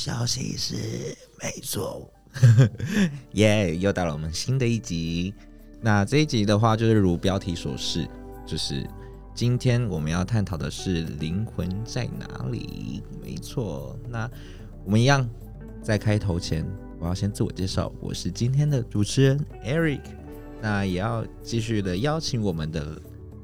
消息是，没错。耶，又到了我们新的一集。那这一集的话，就是如标题所示，就是今天我们要探讨的是灵魂在哪里？没错。那我们一样，在开头前，我要先自我介绍，我是今天的主持人 Eric。那也要继续的邀请我们的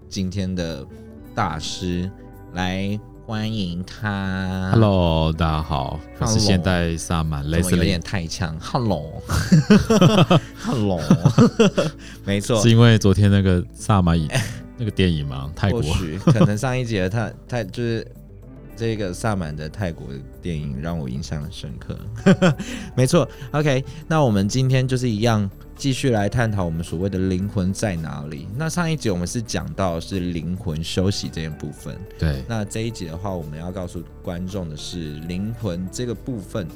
今天的大师来。欢迎他。Hello，大家好我是现代萨满雷斯利。有点太强。Hello，Hello，没错，是因为昨天那个萨满那个电影吗？泰国？可能上一集他他就是。这个萨满的泰国电影让我印象很深刻，没错。OK，那我们今天就是一样，继续来探讨我们所谓的灵魂在哪里。那上一集我们是讲到是灵魂休息这一部分，对。那这一集的话，我们要告诉观众的是灵魂这个部分，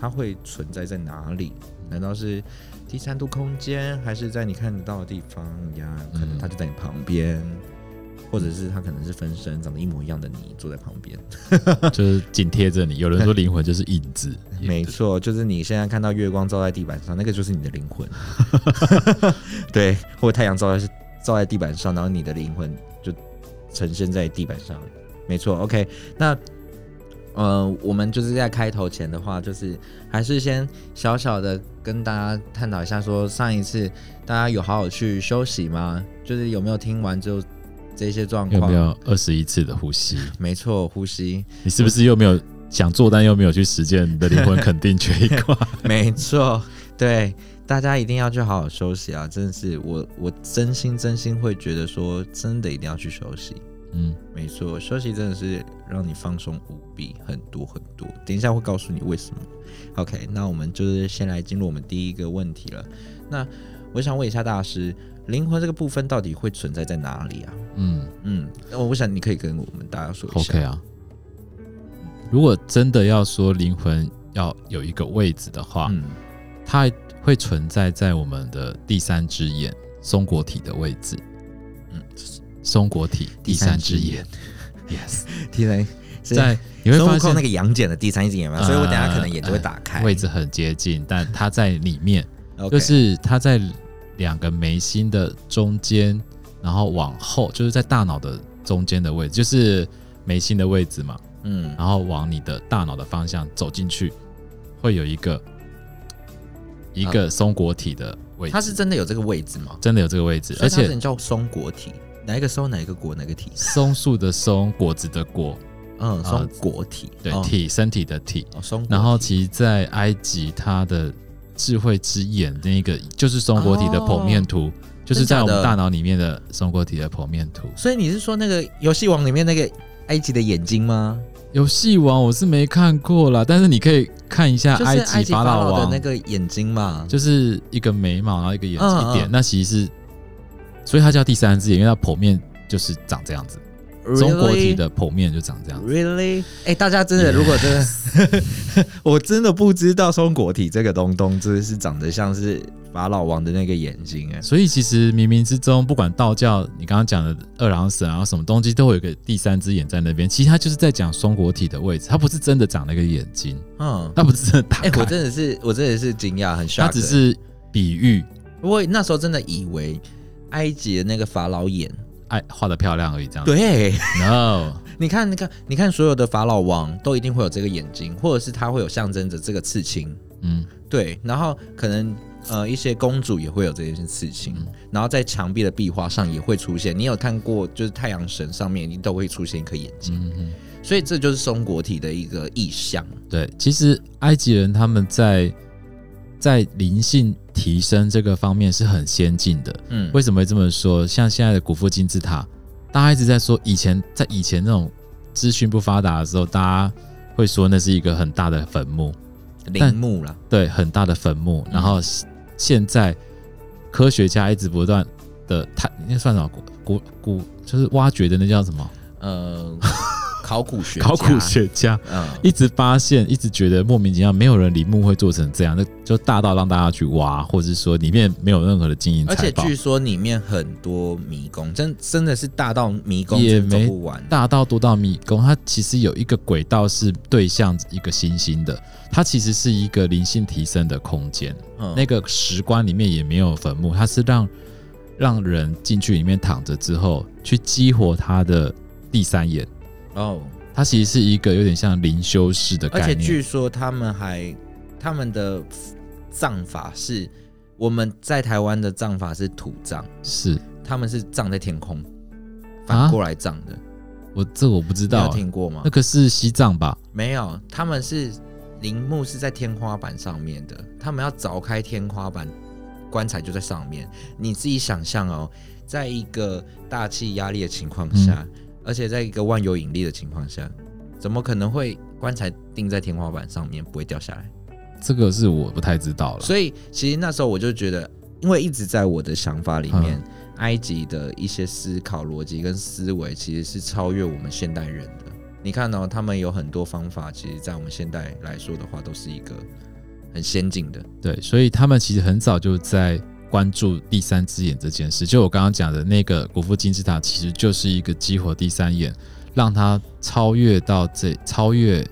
它会存在在哪里？难道是第三度空间，还是在你看得到的地方呀？可能它就在你旁边。嗯或者是他可能是分身，长得一模一样的你坐在旁边，就是紧贴着你。有人说灵魂就是影子，没错，就是你现在看到月光照在地板上，那个就是你的灵魂。对，或者太阳照在照在地板上，然后你的灵魂就呈现在地板上。没错，OK。那呃，我们就是在开头前的话，就是还是先小小的跟大家探讨一下，说上一次大家有好好去休息吗？就是有没有听完之后。这些状况有没有二十一次的呼吸？没错，呼吸。你是不是又没有想做，但又没有去实践？你的灵魂肯定缺一块。没错，对，大家一定要去好好休息啊！真的是我，我真心真心会觉得说，真的一定要去休息。嗯，没错，休息真的是让你放松无比，很多很多。等一下会告诉你为什么。OK，那我们就是先来进入我们第一个问题了。那我想问一下大师。灵魂这个部分到底会存在在哪里啊？嗯。嗯，那我想你可以跟我们大家说一下。OK 啊，如果真的要说灵魂要有一个位置的话，嗯，它会存在在我们的第三只眼松果体的位置。嗯，松果体第三只眼，Yes，第三 在你会发现那个杨戬的第三只眼嘛，所以我等下可能眼就会打开，呃，位置很接近，但它在里面，就是它在。两个眉心的中间，然后往后就是在大脑的中间的位置，就是眉心的位置嘛。嗯，然后往你的大脑的方向走进去，会有一个一个松果体的位置。它是真的有这个位置吗？真的有这个位置，而且叫松果体，哪一个松，哪一个果，哪个体？松树的松，果子的果。嗯，松果体，对，体身体的体。松。然后其实，在埃及，它的智慧之眼那个就是松果体的剖面图，哦、就是在我们大脑里面的松果体的剖面图。所以你是说那个游戏王里面那个埃及的眼睛吗？游戏王我是没看过啦，但是你可以看一下埃及法老王的那个眼睛嘛，就是一个眉毛，然后一个眼睛一点，嗯嗯，那其实是，所以它叫第三只眼，因为它剖面就是长这样子。松果体的剖面就长这样。Really？哎、欸，大家真的.如果真的，我真的不知道松果体这个东东，真的是长得像是法老王的那个眼睛哎。所以其实冥冥之中，不管道教，你刚刚讲的二郎神啊，什么东西，都会有个第三只眼在那边。其实他就是在讲松果体的位置，他不是真的长那个眼睛。嗯，他不是真的打开。哎、欸，我真的是，我真的是惊讶，很 shock。他只是比喻。我那时候真的以为埃及的那个法老眼。爱画的漂亮而已，这样对。No，你看，你看，你看，所有的法老王都一定会有这个眼睛，或者是他会有象征着这个刺青。嗯，对。然后可能呃一些公主也会有这些刺青，嗯、然后在墙壁的壁画上也会出现。你有看过，就是太阳神上面你都会出现一颗眼睛。嗯哼，所以这就是松果体的一个意象。对，其实埃及人他们在。在灵性提升这个方面是很先进的。嗯，为什么会这么说？像现在的古迹金字塔，大家一直在说，以前在以前那种资讯不发达的时候，大家会说那是一个很大的坟墓，陵墓了。对，很大的坟墓。然后现在科学家一直不断的探，那算什么？古古古就是挖掘的那叫什么？呃，考古学考古学家，嗯，一直发现，一直觉得莫名其妙，没有人陵墓会做成这样，那就大到让大家去挖，或者是说里面没有任何的金银而且据说里面很多迷宫，真真的是大到迷宫也没走不完，大到多到迷宫，它其实有一个轨道是对向一个星星的，它其实是一个灵性提升的空间，嗯，那个石棺里面也没有坟墓，它是让。让人进去里面躺着之后，去激活他的第三眼。哦，它其实是一个有点像灵修式的概念。而且据说他们还他们的葬法是我们在台湾的葬法是土葬，是他们是葬在天空，反过来葬的。啊、我这我不知道，有听过吗？那个是西藏吧？没有，他们是陵墓是在天花板上面的，他们要凿开天花板。棺材就在上面，你自己想象哦，在一个大气压力的情况下，嗯，而且在一个万有引力的情况下，怎么可能会棺材钉在天花板上面不会掉下来？这个是我不太知道了。所以其实那时候我就觉得，因为一直在我的想法里面，嗯，埃及的一些思考逻辑跟思维其实是超越我们现代人的。你看呢，哦，他们有很多方法，其实在我们现代来说的话，都是一个。很先进的，对，所以他们其实很早就在关注第三只眼这件事。就我刚刚讲的那个古夫金字塔，其实就是一个激活第三眼，让他超越到这，超越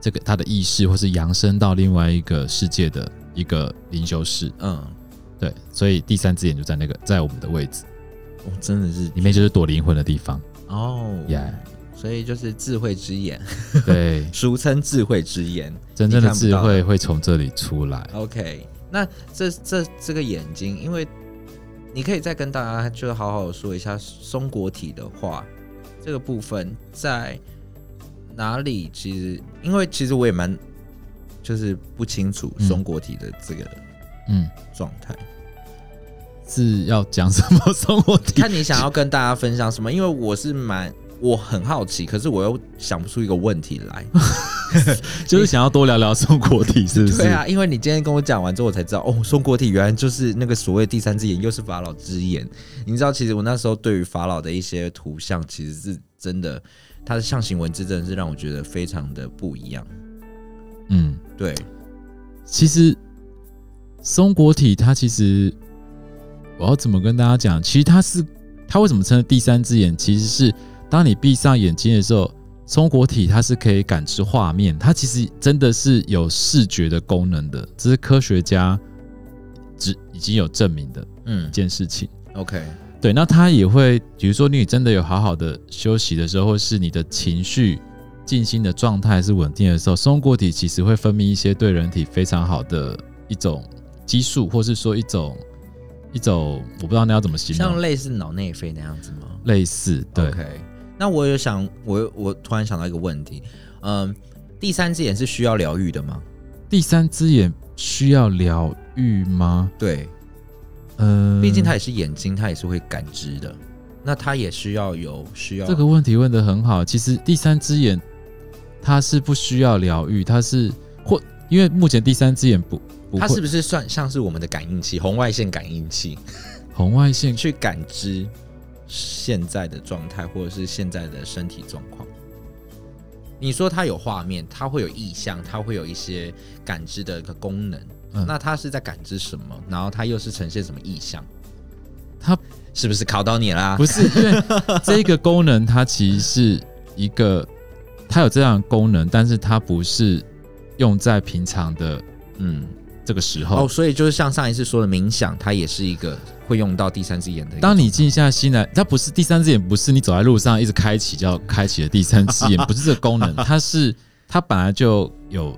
这个他的意识，或是扬升到另外一个世界的一个灵修室。嗯，对，所以第三只眼就在那个在我们的位置。哦，真的是里面就是躲灵魂的地方哦，耶。Yeah 所以就是智慧之眼，对，俗称智慧之眼，真正的智慧会从这里出来。OK，那这这这个眼睛，因为你可以再跟大家就好好说一下松果体的话，这个部分在哪里？其实，因为其实我也蛮就是不清楚松果体的这个嗯状态是要讲什么松果体？看你想要跟大家分享什么，因为我是蛮。我很好奇，可是我又想不出一个问题来，就是想要多聊聊松果体，是不是？对啊，因为你今天跟我讲完之后，我才知道哦，松果体原来就是那个所谓第三只眼，又是法老之眼。你知道，其实我那时候对于法老的一些图像，其实是真的，它的象形文字真的是让我觉得非常的不一样。嗯，对。其实松果体，它其实我要怎么跟大家讲？其实它是它为什么称第三只眼？其实是。当你闭上眼睛的时候，松果体它是可以感知画面，它其实真的是有视觉的功能的，这是科学家只已经有证明的嗯一件事情。嗯、OK，对，那它也会，比如说你真的有好好的休息的时候，或是你的情绪静心的状态是稳定的时候，松果体其实会分泌一些对人体非常好的一种激素，或是说一种一种我不知道那要怎么形容，像类似脑内啡那样子吗？类似，对。Okay. 那我有想，我我突然想到一个问题，嗯，第三只眼是需要疗愈的吗？第三只眼需要疗愈吗？对，嗯，毕竟它也是眼睛，它也是会感知的，那它也需要有需要。这个问题问的很好，其实第三只眼它是不需要疗愈，它是或因为目前第三只眼不，不，它是不是算像是我们的感应器，红外线感应器，红外线去感知。现在的状态，或者是现在的身体状况，你说它有画面，它会有意象，它会有一些感知的一个功能，嗯，那它是在感知什么？然后它又是呈现什么意象？它是不是考到你啦？不是，因为这个功能它其实是一个，它有这样的功能，但是它不是用在平常的，嗯。这个时候哦，所以就是像上一次说的冥想，它也是一个会用到第三只眼的。当你静下心来，它不是第三只眼，不是你走在路上一直开启就要开启的第三只眼，不是这个功能，它是它本来就有。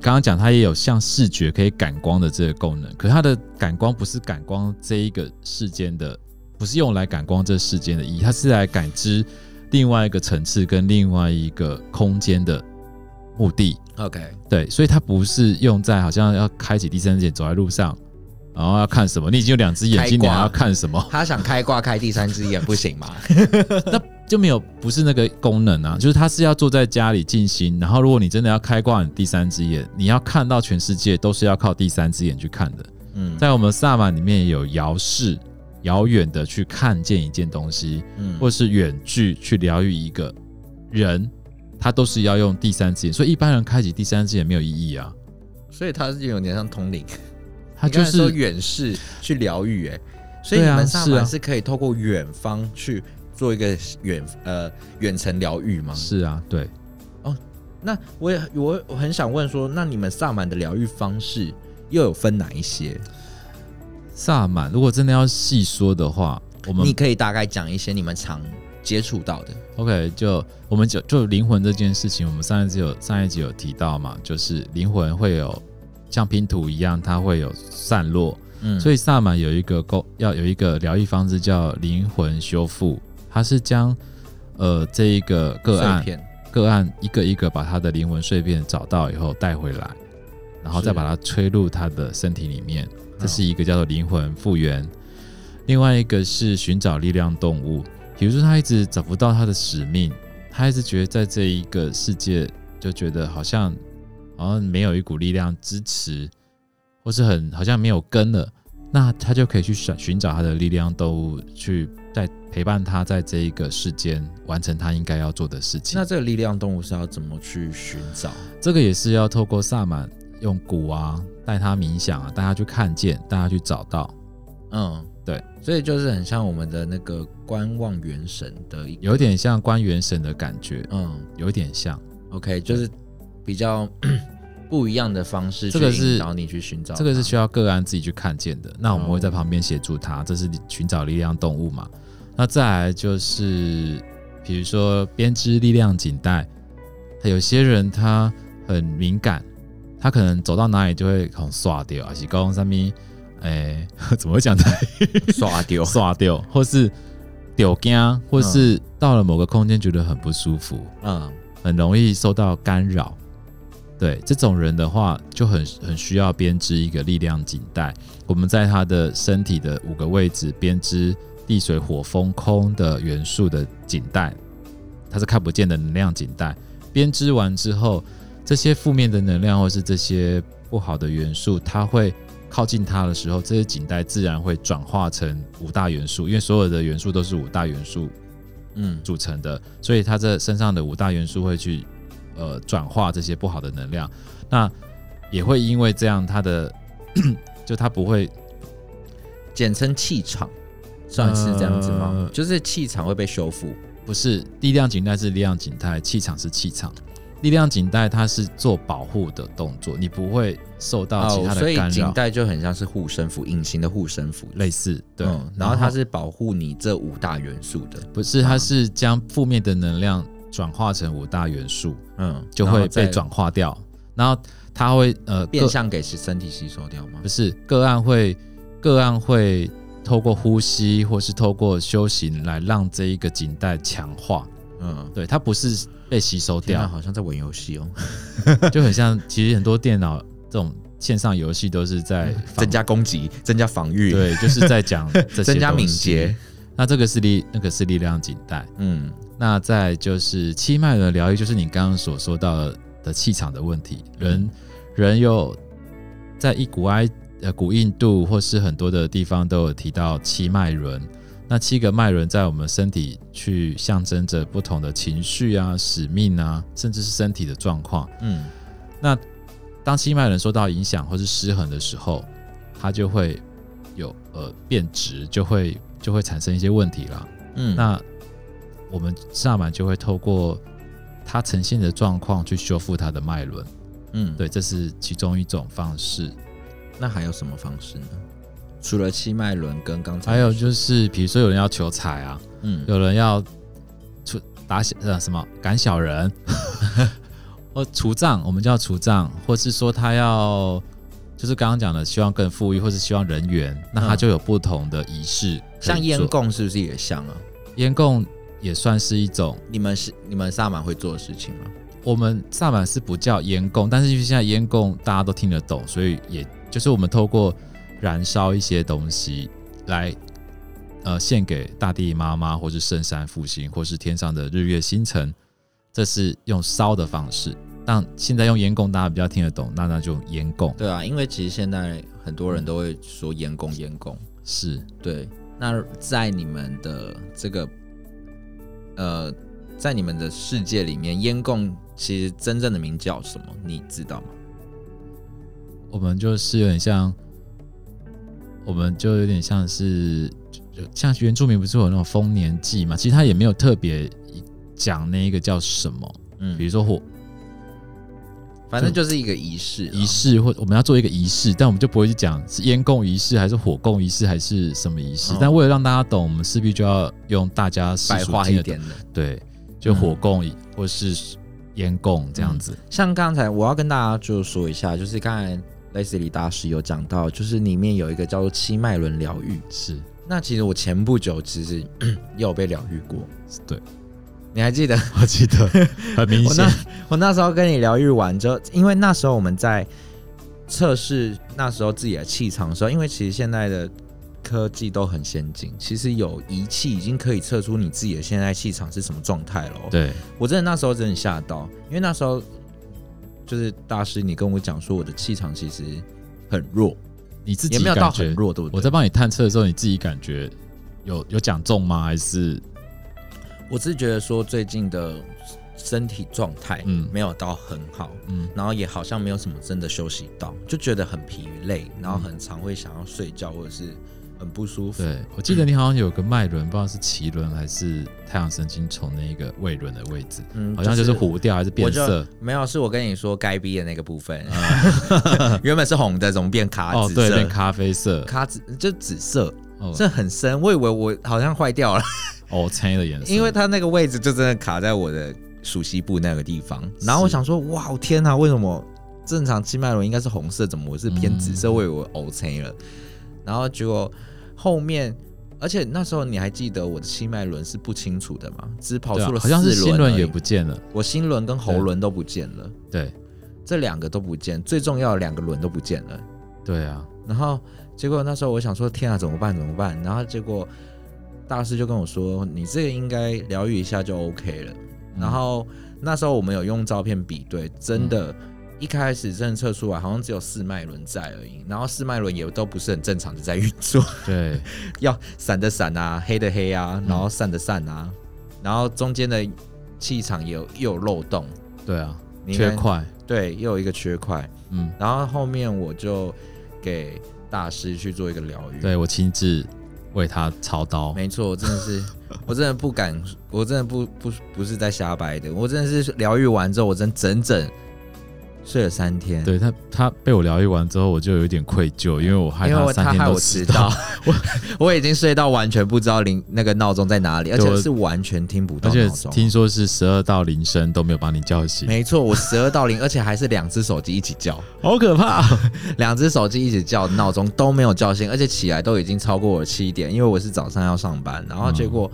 刚刚讲它也有像视觉可以感光的这个功能，可是它的感光不是感光这一个世间的，不是用来感光这世间的意义，它是来感知另外一个层次跟另外一个空间的目的。OK，对，所以它不是用在好像要开启第三只眼走在路上，然后要看什么？你已经有两只眼睛，你还要看什么？他想开挂开第三只眼不行吗？那就没有，不是那个功能啊，就是他是要坐在家里静心，然后如果你真的要开挂你第三只眼，你要看到全世界都是要靠第三只眼去看的。嗯，在我们萨满里面也有遥视，遥远的去看见一件东西，嗯，或是远距去疗愈一个人。它都是要用第三只眼，所以一般人开启第三只眼没有意义啊。所以它是有点像通灵，它就是远视去疗愈，哎，所以你们萨满是可以透过远方去做一个远呃远程疗愈吗？是啊，对。哦，那我也我我很想问说，那你们萨满的疗愈方式又有分哪一些？萨满如果真的要细说的话，我们你可以大概讲一些你们常接触到的。OK，就我们就就灵魂这件事情，我们上一集有上一集有提到嘛，就是灵魂会有。像拼图一样，它会有散落，嗯，所以萨满有一个构要有一个疗愈方式叫灵魂修复，它是将呃这一个个案个案一个一个把他的灵魂碎片找到以后带回来，然后再把它吹入他的身体里面，这是一个叫做灵魂复原。另外一个是寻找力量动物，比如说他一直找不到他的使命，他一直觉得在这一个世界就觉得好像。好像没有一股力量支持，或是很好像没有根了，那他就可以去寻寻找他的力量动物，去在陪伴他在这一个世间完成他应该要做的事情。那这个力量动物是要怎么去寻找？这个也是要透过萨满用鼓啊，带他冥想啊，带他去看见，带他去找到。嗯，对，所以就是很像我们的那个观望元神的一，有点像观元神的感觉。嗯，有点像。OK，就是。比较 不一样的方式，这个是引导你去寻找，这个是需要个案自己去看见的。那我们会在旁边协助他，这是寻找力量动物嘛？那再来就是，比如说编织力量锦带，他有些人他很敏感，他可能走到哪里就会很刷掉，还是高中上面，哎，怎么会讲的？刷掉，刷掉，或是丢惊，或是到了某个空间觉得很不舒服，嗯，很容易受到干扰。对这种人的话，就很很需要编织一个力量锦带。我们在他的身体的五个位置编织地水火风空的元素的锦带，它是看不见的能量锦带。编织完之后，这些负面的能量或是这些不好的元素，它会靠近它的时候，这些锦带自然会转化成五大元素，因为所有的元素都是五大元素嗯组成的，所以它这身上的五大元素会去。呃，转化这些不好的能量，那也会因为这样，它的 就它不会简称气场，算是这样子吗？呃、就是气场会被修复？不是，力量锦带是力量锦带，气场是气场。力量锦带它是做保护的动作，你不会受到其他的干扰。哦、所以锦带就很像是护身符，隐形的护身符，类似。对、嗯，然后它是保护你这五大元素的，不是？它是将负面的能量。转化成五大元素，嗯，就会被转化掉，然后它会呃变相给身体吸收掉吗？不是，个案会个案会透过呼吸或是透过修行来让这一个锦带强化，嗯，对，它不是被吸收掉，好像在玩游戏哦，就很像，其实很多电脑这种线上游戏都是在增加攻击、增加防御，对，就是在讲 增加敏捷。那这个是力，那个是力量紧带，嗯。那再就是七脉轮疗愈，就是你刚刚所说到的气场的问题。人人有在一古埃呃古印度或是很多的地方都有提到七脉轮。那七个脉轮在我们身体去象征着不同的情绪啊、使命啊，甚至是身体的状况。嗯，那当七脉轮受到影响或是失衡的时候，它就会有呃变质，就会就会产生一些问题了。嗯，那。我们萨满就会透过它呈现的状况去修复它的脉轮，嗯，对，这是其中一种方式。那还有什么方式呢？除了七脉轮跟刚才，还有就是，比如说有人要求财啊，嗯，有人要出打小呃什么赶小人，或除障，我们叫除障，或是说他要就是刚刚讲的，希望更富裕，或是希望人缘，那他就有不同的仪式，嗯。像烟供是不是也像啊？烟供。也算是一种，你们是你们萨满会做的事情吗？我们萨满是不叫烟供，但是因为现在烟供大家都听得懂，所以也就是我们透过燃烧一些东西来，呃，献给大地妈妈，或是圣山复兴，或是天上的日月星辰，这是用烧的方式。但现在用烟供大家比较听得懂，那那就烟供。对啊，因为其实现在很多人都会说烟供，烟供是对。那在你们的这个。呃，在你们的世界里面，烟供其实真正的名叫什么？你知道吗？我们就是有点像，我们就有点像是，像原住民不是有那种丰年祭嘛？其实他也没有特别讲那一个叫什么，嗯，比如说火。反正就是一个仪式，仪式或我们要做一个仪式，但我们就不会去讲是烟供仪式还是火供仪式还是什么仪式。但为了让大家懂，我们势必就要用大家白话一点的，对，就火供或是烟供这样子。像刚才我要跟大家就说一下，就是刚才 Leslie 大师有讲到，就是里面有一个叫做七脉轮疗愈。是，那其实我前不久其实 也有被疗愈过，对。你还记得？我记得，很明显。我那我那时候跟你疗愈完之后，因为那时候我们在测试那时候自己的气场的时候，因为其实现在的科技都很先进，其实有仪器已经可以测出你自己的现在气场是什么状态了。对，我真的那时候真的吓到，因为那时候就是大师，你跟我讲说我的气场其实很弱，你自己也没有到很弱，对不对？我在帮你探测的时候，你自己感觉有有讲中吗？还是？我是觉得说最近的身体状态，嗯，没有到很好，嗯，然后也好像没有什么真的休息到，就觉得很疲累，然后很常会想要睡觉或者是很不舒服。对，我记得你好像有个脉轮，不知道是脐轮还是太阳神经丛那一个胃轮的位置，嗯，好像就是糊掉还是变色？没有，是我跟你说该逼的那个部分，原本是红的，怎么变咖紫色？哦，对，变咖啡色，咖紫就紫色，这很深，我以为我好像坏掉了。哦，青的颜色，因为它那个位置就真的卡在我的属西部那个地方，然后我想说，哇，天哪，为什么正常七脉轮应该是红色，怎么我是偏紫色？我以为我哦青了，然后结果后面，而且那时候你还记得我的七脉轮是不清楚的吗？只跑出了四轮，好像是心轮也不见了，我心轮跟喉轮都不见了，对，这两个都不见，最重要的两个轮都不见了，对啊，然后结果那时候我想说，天啊，怎么办？怎么办？然后结果。大师就跟我说：“你这个应该疗愈一下就 OK 了。嗯”然后那时候我们有用照片比对，真的，一开始真的测出来好像只有四脉轮在而已。然后四脉轮也都不是很正常的在运作。对，要闪的闪啊，黑的黑啊，然后散的散啊，然后中间的气场也有又有漏洞。对啊，缺块。对，又有一个缺块。嗯，然后后面我就给大师去做一个疗愈。对，我亲自。为他操刀，没错，我真的是，我真的不敢，我真的不不不是在瞎掰的，我真的是疗愈完之后，我真整整睡了三天。对他，他被我疗愈完之后，我就有一点愧疚，因为我害他三天都迟到，我我已经睡到完全不知道铃那个闹钟在哪里，而且是完全听不到，而且听说是十二道铃声都没有把你叫醒。没错，我十二道铃，而且还是两只手机一起叫，好可怕！两只手机一起叫，闹钟都没有叫醒，而且起来都已经超过我七点，因为我是早上要上班，然后结果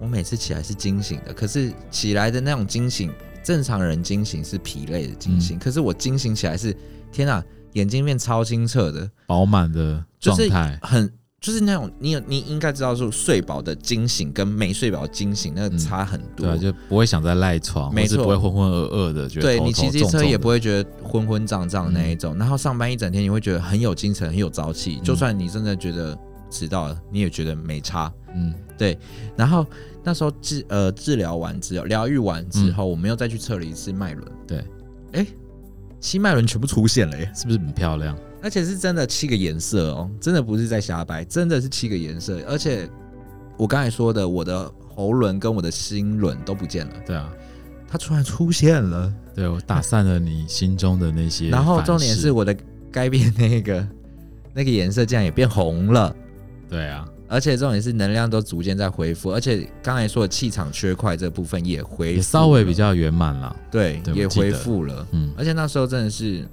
我每次起来是惊醒的，可是起来的那种惊醒。正常人惊醒是疲累的惊醒，嗯、可是我惊醒起来是天哪，眼睛变超清澈的，饱满的状态，很就是那种你有你应该知道说睡饱的惊醒跟没睡饱惊醒那个差很多，嗯、对、啊，就不会想再赖床，没错，不会浑浑噩噩的，对，你骑机车也不会觉得昏昏胀胀那一种，嗯、然后上班一整天你会觉得很有精神，很有朝气，嗯、就算你真的觉得迟到了，你也觉得没差，嗯，对，然后。那时候治呃治疗完之后，疗愈完之后，嗯、我们又再去测了一次脉轮。对，哎、欸，七脉轮全部出现了耶，是不是很漂亮？而且是真的七个颜色哦，真的不是在瞎掰，真的是七个颜色。而且我刚才说的，我的喉轮跟我的心轮都不见了。对啊，它突然出现了。对，我打散了你心中的那些。然后重点是我的该变那个那个颜色竟然也变红了。对啊。而且这种也是能量都逐渐在恢复，而且刚才说的气场缺块这部分也恢复，也稍微比较圆满了。对，对也恢复了。嗯，而且那时候真的是，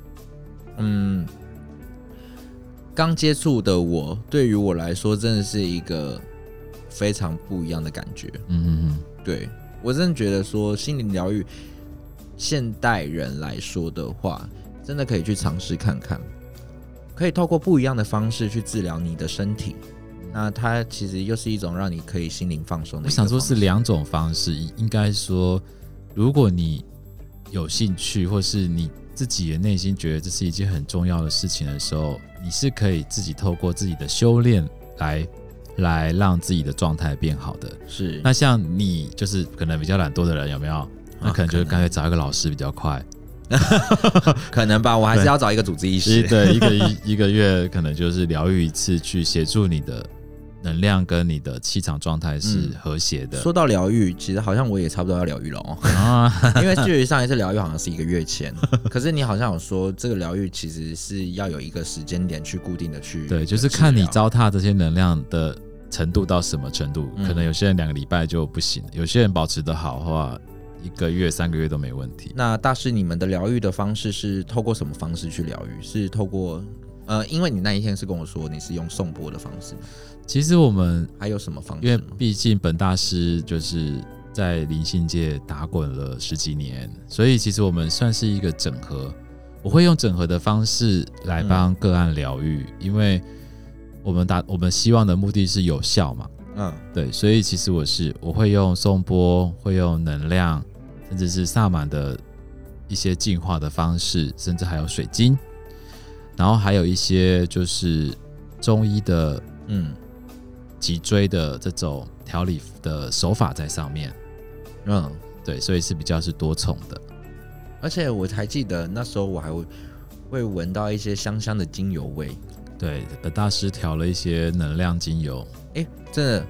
嗯，刚接触的我，对于我来说真的是一个非常不一样的感觉。嗯嗯嗯，对我真的觉得说心灵疗愈，现代人来说的话，真的可以去尝试看看，可以透过不一样的方式去治疗你的身体。那它其实又是一种让你可以心灵放松的。我想说，是两种方式。应该说，如果你有兴趣，或是你自己的内心觉得这是一件很重要的事情的时候，你是可以自己透过自己的修炼来来让自己的状态变好的。是，那像你就是可能比较懒惰的人，有没有？那可能就是干脆找一个老师比较快。可能吧，我还是要找一个主治医师。对，一个一一个月可能就是疗愈一次，去协助你的能量跟你的气场状态是和谐的。说到疗愈，其实好像我也差不多要疗愈了哦。啊，因为距离上一次疗愈好像是一个月前，可是你好像有说这个疗愈其实是要有一个时间点去固定的去。对，就是看你糟蹋这些能量的程度到什么程度，可能有些人两个礼拜就不行，有些人保持得好的话。一个月、三个月都没问题。那大师，你们的疗愈的方式是透过什么方式去疗愈？是透过呃，因为你那一天是跟我说你是用颂钵的方式。其实我们还有什么方式？因为毕竟本大师就是在灵性界打滚了十几年，所以其实我们算是一个整合。我会用整合的方式来帮个案疗愈，嗯、因为我们打我们希望的目的是有效嘛。嗯，对，所以其实我是我会用颂钵，会用能量。甚至是萨满的一些净化的方式，甚至还有水晶，然后还有一些就是中医的嗯脊椎的这种调理的手法在上面。嗯，对，所以是比较是多重的。而且我还记得那时候我还会会闻到一些香香的精油味。对，本大师调了一些能量精油。哎，真的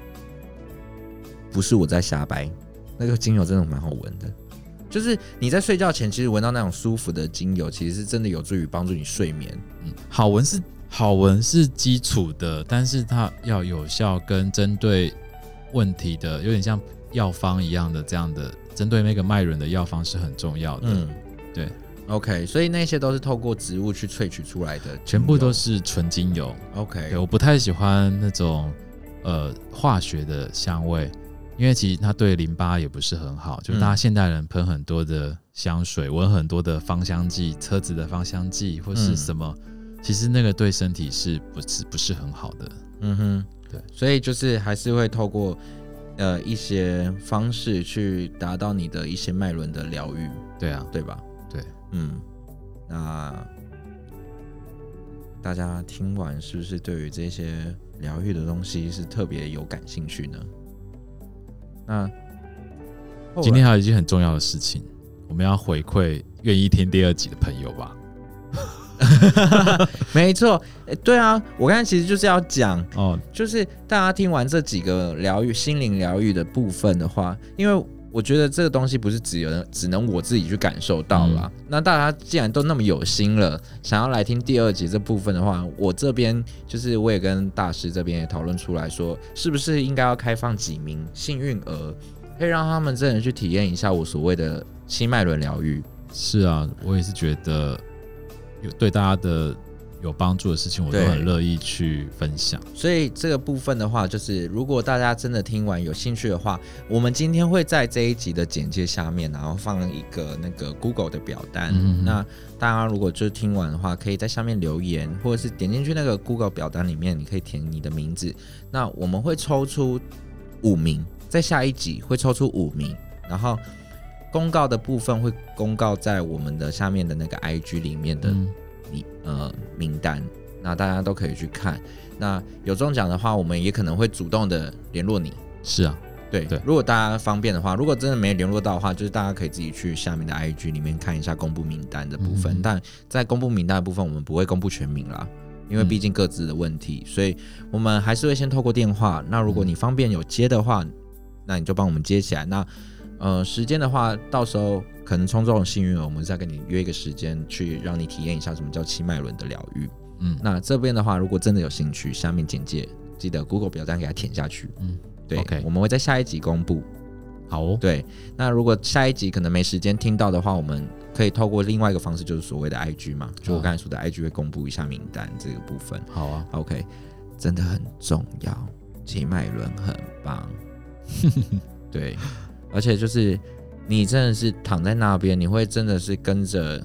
不是我在瞎掰，那个精油真的蛮好闻的。就是你在睡觉前，其实闻到那种舒服的精油，其实是真的有助于帮助你睡眠。嗯，好闻是好闻是基础的，但是它要有效跟针对问题的，有点像药方一样的这样的针对那个脉轮的药方是很重要的。嗯，对，OK，所以那些都是透过植物去萃取出来的，全部都是纯精油。OK，对，我不太喜欢那种呃化学的香味。因为其实它对淋巴也不是很好，就是大家现代人喷很多的香水，闻很多的芳香剂，车子的芳香剂或是什么，其实那个对身体是不是不是很好的？嗯哼，对，所以就是还是会透过呃一些方式去达到你的一些脉轮的疗愈。对啊，对吧？对，嗯，那大家听完是不是对于这些疗愈的东西是特别有感兴趣呢？那今天还有一件很重要的事情，我们要回馈愿意听第二集的朋友吧。没错，欸，对啊，我刚才其实就是要讲哦，就是大家听完这几个疗愈、心灵疗愈的部分的话，因为。我觉得这个东西不是只有只能我自己去感受到了。嗯、那大家既然都那么有心了，想要来听第二集这部分的话，我这边就是我也跟大师这边也讨论出来说，是不是应该要开放几名幸运儿，可以让他们真的去体验一下我所谓的七脉轮疗愈？是啊，我也是觉得有对大家的。有帮助的事情，我都很乐意去分享。所以这个部分的话，就是如果大家真的听完有兴趣的话，我们今天会在这一集的简介下面，然后放一个那个 Google 的表单。嗯。那大家如果就听完的话，可以在下面留言，或者是点进去那个 Google 表单里面，你可以填你的名字。那我们会抽出五名，在下一集会抽出五名，然后公告的部分会公告在我们的下面的那个 IG 里面的。嗯你呃名单，那大家都可以去看。那有中奖的话，我们也可能会主动的联络你。是啊，对对。如果大家方便的话，如果真的没联络到的话，就是大家可以自己去下面的 IG 里面看一下公布名单的部分。嗯、但在公布名单的部分，我们不会公布全名啦，因为毕竟各自的问题，嗯、所以我们还是会先透过电话。那如果你方便有接的话，那你就帮我们接起来。那呃时间的话，到时候。可能冲这种幸运儿，我们再跟你约一个时间，去让你体验一下什么叫七脉轮的疗愈。嗯，那这边的话，如果真的有兴趣，下面简介记得 Google 表单给它填下去。嗯，对，OK，我们会在下一集公布。好哦，对，那如果下一集可能没时间听到的话，我们可以透过另外一个方式，就是所谓的 IG 嘛，就我刚才说的 IG 会公布一下名单这个部分。好啊，OK，真的很重要，七脉轮很棒。对，而且就是。你真的是躺在那边，你会真的是跟着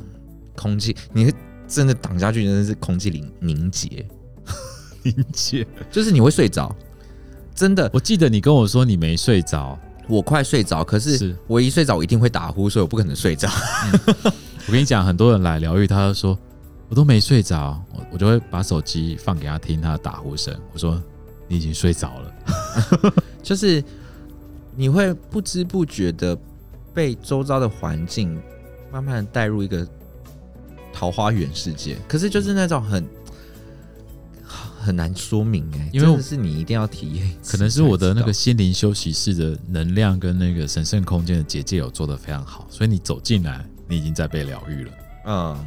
空气，你会真的躺下去，真的是空气凝凝结，凝结，就是你会睡着，真的。我记得你跟我说你没睡着，我快睡着，可是我一睡着我一定会打呼，所以我不可能睡着。嗯、我跟你讲，很多人来疗愈，他就说我都没睡着，我我就会把手机放给他听他的打呼声，我说你已经睡着了，就是你会不知不觉的被周遭的环境慢慢带入一个桃花源世界，可是就是那种很很难说明哎、欸，因为是你一定要体验，可能是我的那个心灵休息室的能量跟那个神圣空间的结界有做得非常好，所以你走进来，你已经在被疗愈了。嗯，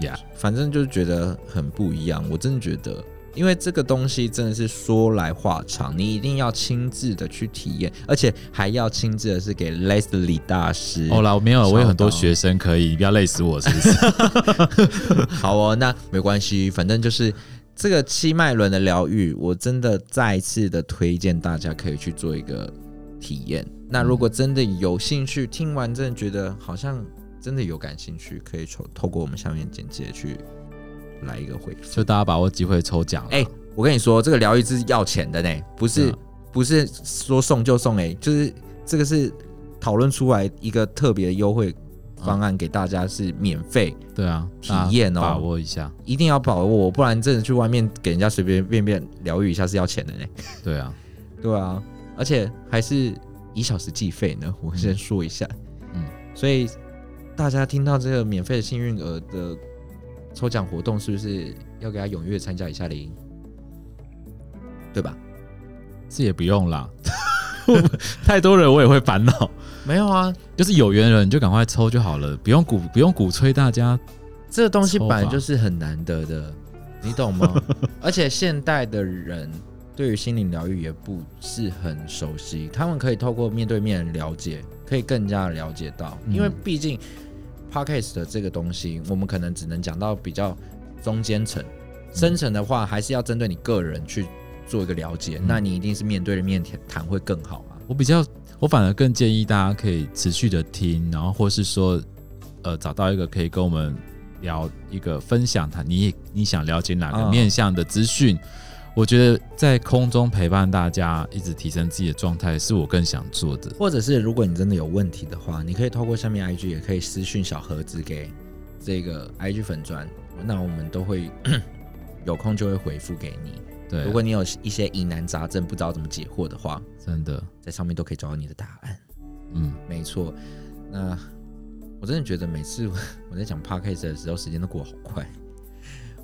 呀，反正就是觉得很不一样，我真的觉得。因为这个东西真的是说来话长，你一定要亲自的去体验，而且还要亲自的是给 Leslie 大师。哦啦，我没有，我有很多学生可以，你不要累死我，是不是？好哦，那没关系，反正就是这个七脉轮的疗愈，我真的再次的推荐大家可以去做一个体验。那如果真的有兴趣，听完真的觉得好像真的有感兴趣，可以透透过我们下面简介去。来一个回复，就大家把握机会抽奖。哎、欸，我跟你说，这个疗愈是要钱的呢，不是、啊、不是说送就送。哎，就是这个是讨论出来一个特别的优惠方案给大家，是免费。对啊，体验哦，把握一下，一定要把握，不然真的去外面给人家随便便便疗愈一下是要钱的呢。对啊，对啊，而且还是一小时计费呢。我先说一下，嗯，所以大家听到这个免费的幸运儿的。抽奖活动是不是要给他踊跃参加一下的？对吧？这也不用啦，太多人我也会烦恼。没有啊，就是有缘人就赶快抽就好了，不用鼓不用鼓吹大家。这个东西本来就是很难得的，你懂吗？而且现代的人对于心灵疗愈也不是很熟悉，他们可以透过面对面了解，可以更加了解到，因为毕竟。Podcast 的这个东西，我们可能只能讲到比较中间层，深层的话还是要针对你个人去做一个了解。嗯、那你一定是面对面谈会更好嘛。我比较，我反而更建议大家可以持续的听，然后或是说，呃，找到一个可以跟我们聊一个分享，他你你想了解哪个面向的资讯。哦我觉得在空中陪伴大家，一直提升自己的状态，是我更想做的。或者是如果你真的有问题的话，你可以透过下面 IG，也可以私讯小盒子给这个 IG 粉砖，那我们都会 有空就会回复给你。对，如果你有一些疑难杂症不知道怎么解惑的话，真的在上面都可以找到你的答案。嗯，没错。那我真的觉得每次我在讲 Podcast 的时候，时间都过得好快。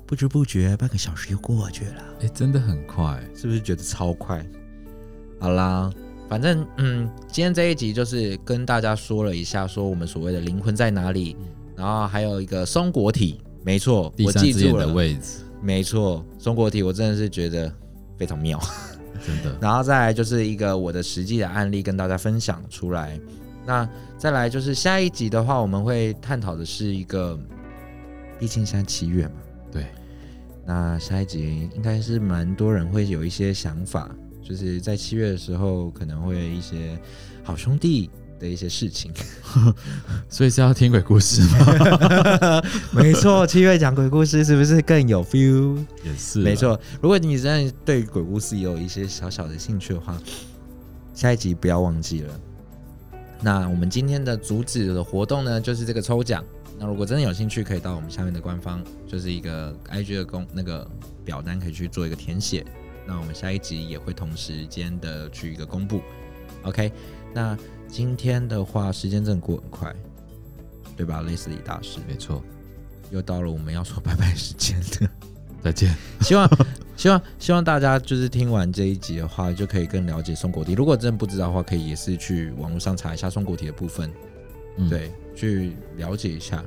不知不觉半个小时又过去了，哎，真的很快，是不是觉得超快？好啦，反正嗯，今天这一集就是跟大家说了一下，说我们所谓的灵魂在哪里，然后还有一个松果体，没错，我记住了位置，没错，松果体，我真的是觉得非常妙，真的。然后再来就是一个我的实际的案例跟大家分享出来，那再来就是下一集的话，我们会探讨的是一个，毕竟现在七月嘛。对，那下一集应该是蛮多人会有一些想法，就是在七月的时候可能会有一些好兄弟的一些事情，所以是要听鬼故事吗？没错，七月讲鬼故事是不是更有 feel？也是，没错。如果你真的对鬼故事有一些小小的兴趣的话，下一集不要忘记了。那我们今天的主旨的活动呢，就是这个抽奖。那如果真的有兴趣，可以到我们下面的官方，就是一个 IG 的公那个表单，可以去做一个填写。那我们下一集也会同时间的去一个公布。OK，那今天的话，时间真的过很快，对吧？Leslie 大师，没错，又到了我们要说拜拜时间了。再见。希望希望希望大家就是听完这一集的话，就可以更了解松果体。如果真的不知道的话，可以也是去网络上查一下松果体的部分。嗯、对。去了解一下，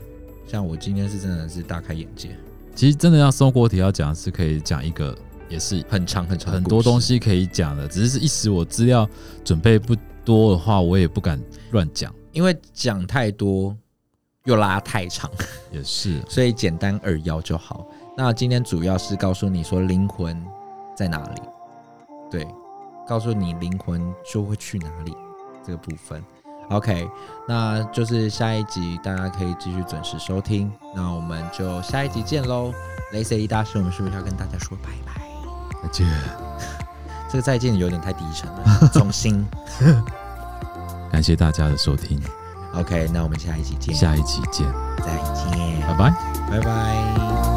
像我今天是真的是大开眼界。其实真的要松果体要讲是可以讲一个，也是很长很长很多东西可以讲的。只是一时我资料准备不多的话，我也不敢乱讲，因为讲太多又拉太长。也是，所以简单扼要就好。那今天主要是告诉你说灵魂在哪里，对，告诉你灵魂就会去哪里这个部分。OK，那就是下一集，大家可以继续准时收听。那我们就下一集见喽，Leslie 大师，我们是不是要跟大家说拜拜？再见。这个再见有点太低沉了，重新。感谢大家的收听。OK，那我们下一集见。下一集见。再见。拜拜。拜拜。